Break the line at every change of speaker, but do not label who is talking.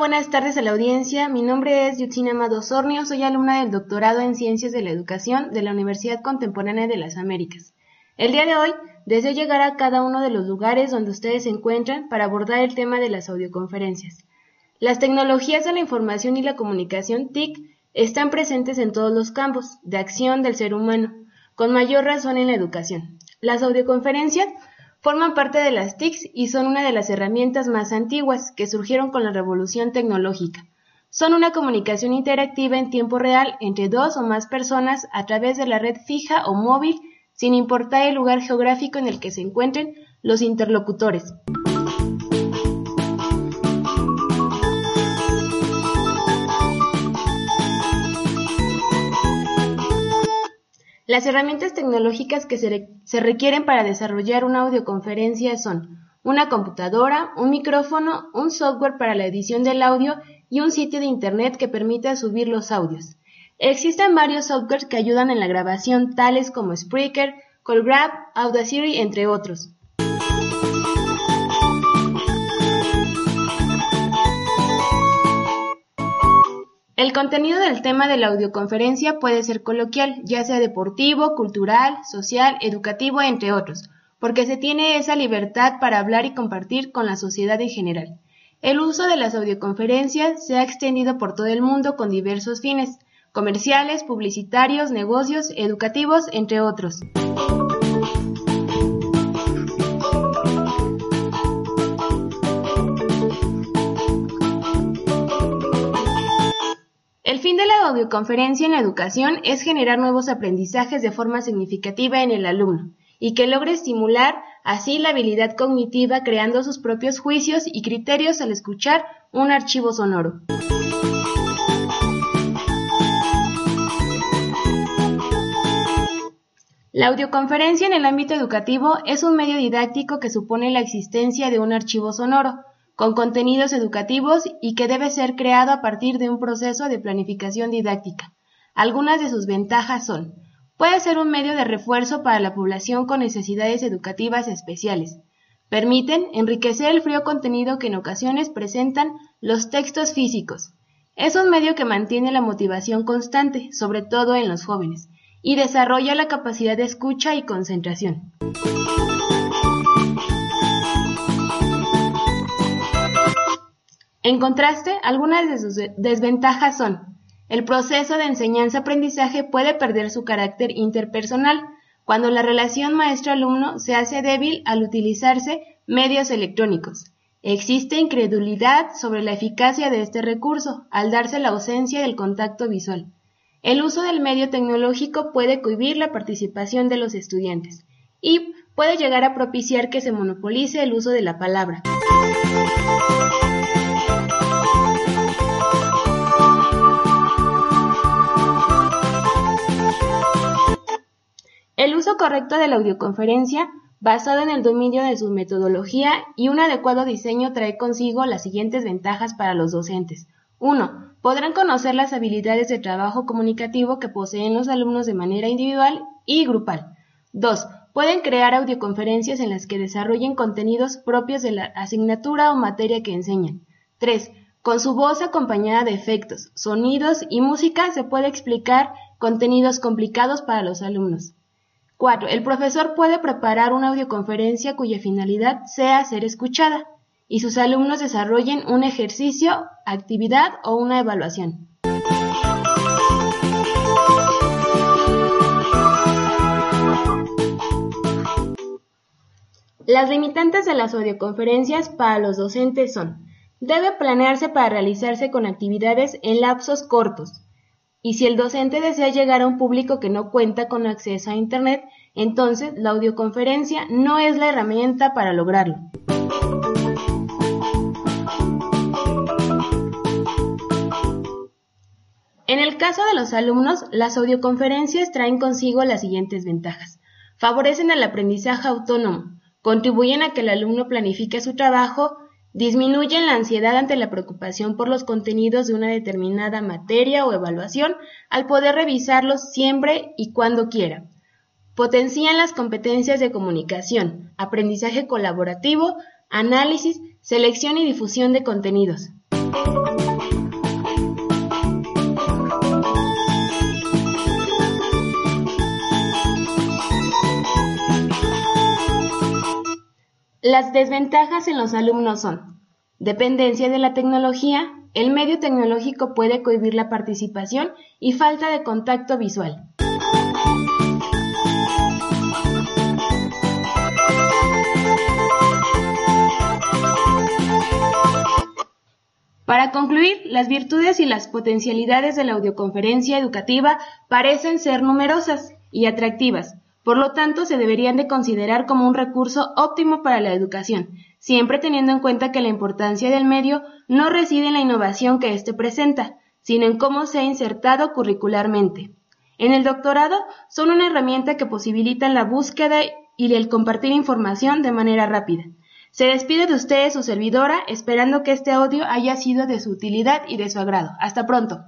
buenas tardes a la audiencia. Mi nombre es Yutzina Amado Sornio, soy alumna del doctorado en Ciencias de la Educación de la Universidad Contemporánea de las Américas. El día de hoy deseo llegar a cada uno de los lugares donde ustedes se encuentran para abordar el tema de las audioconferencias. Las tecnologías de la información y la comunicación TIC están presentes en todos los campos de acción del ser humano, con mayor razón en la educación. Las audioconferencias Forman parte de las TICs y son una de las herramientas más antiguas que surgieron con la revolución tecnológica. Son una comunicación interactiva en tiempo real entre dos o más personas a través de la red fija o móvil, sin importar el lugar geográfico en el que se encuentren los interlocutores. Las herramientas tecnológicas que se, requieren para desarrollar una audioconferencia son una computadora, un micrófono, un software para la edición del audio y un sitio de Internet que permita subir los audios. Existen varios softwares que ayudan en la grabación, tales como Spreaker, CallGrab, Audacity, entre otros. El contenido del tema de la audioconferencia puede ser coloquial, ya sea deportivo, cultural, social, educativo, entre otros, porque se tiene esa libertad para hablar y compartir con la sociedad en general. El uso de las audioconferencias se ha extendido por todo el mundo con diversos fines, comerciales, publicitarios, negocios, educativos, entre otros. Audioconferencia en la educación es generar nuevos aprendizajes de forma significativa en el alumno y que logre estimular así la habilidad cognitiva creando sus propios juicios y criterios al escuchar un archivo sonoro. La audioconferencia en el ámbito educativo es un medio didáctico que supone la existencia de un archivo sonoro, con contenidos educativos y que debe ser creado a partir de un proceso de planificación didáctica. Algunas de sus ventajas son, puede ser un medio de refuerzo para la población con necesidades educativas especiales. Permiten enriquecer el frío contenido que en ocasiones presentan los textos físicos. Es un medio que mantiene la motivación constante, sobre todo en los jóvenes, y desarrolla la capacidad de escucha y concentración. En contraste, algunas de sus desventajas son el proceso de enseñanza-aprendizaje puede perder su carácter interpersonal cuando la relación maestro-alumno se hace débil al utilizarse medios electrónicos. Existe incredulidad sobre la eficacia de este recurso al darse la ausencia del contacto visual. El uso del medio tecnológico puede cohibir la participación de los estudiantes y puede llegar a propiciar que se monopolice el uso de la palabra. Uso correcto de la audioconferencia, basado en el dominio de su metodología y un adecuado diseño, trae consigo las siguientes ventajas para los docentes. 1. Podrán conocer las habilidades de trabajo comunicativo que poseen los alumnos de manera individual y grupal. 2. Pueden crear audioconferencias en las que desarrollen contenidos propios de la asignatura o materia que enseñan. 3. Con su voz acompañada de efectos, sonidos y música se puede explicar contenidos complicados para los alumnos. 4. El profesor puede preparar una audioconferencia cuya finalidad sea ser escuchada y sus alumnos desarrollen un ejercicio, actividad o una evaluación. Las limitantes de las audioconferencias para los docentes son, debe planearse para realizarse con actividades en lapsos cortos, y si el docente desea llegar a un público que no cuenta con acceso a Internet, entonces la audioconferencia no es la herramienta para lograrlo. En el caso de los alumnos, las audioconferencias traen consigo las siguientes ventajas. Favorecen el aprendizaje autónomo, contribuyen a que el alumno planifique su trabajo Disminuyen la ansiedad ante la preocupación por los contenidos de una determinada materia o evaluación al poder revisarlos siempre y cuando quiera. Potencian las competencias de comunicación, aprendizaje colaborativo, análisis, selección y difusión de contenidos. Las desventajas en los alumnos son dependencia de la tecnología, el medio tecnológico puede cohibir la participación y falta de contacto visual. Para concluir, las virtudes y las potencialidades de la audioconferencia educativa parecen ser numerosas y atractivas, por lo tanto, se deberían de considerar como un recurso óptimo para la educación, siempre teniendo en cuenta que la importancia del medio no reside en la innovación que éste presenta, sino en cómo se ha insertado curricularmente. En el doctorado son una herramienta que posibilitan la búsqueda y el compartir información de manera rápida. Se despide de ustedes su servidora, esperando que este audio haya sido de su utilidad y de su agrado. Hasta pronto.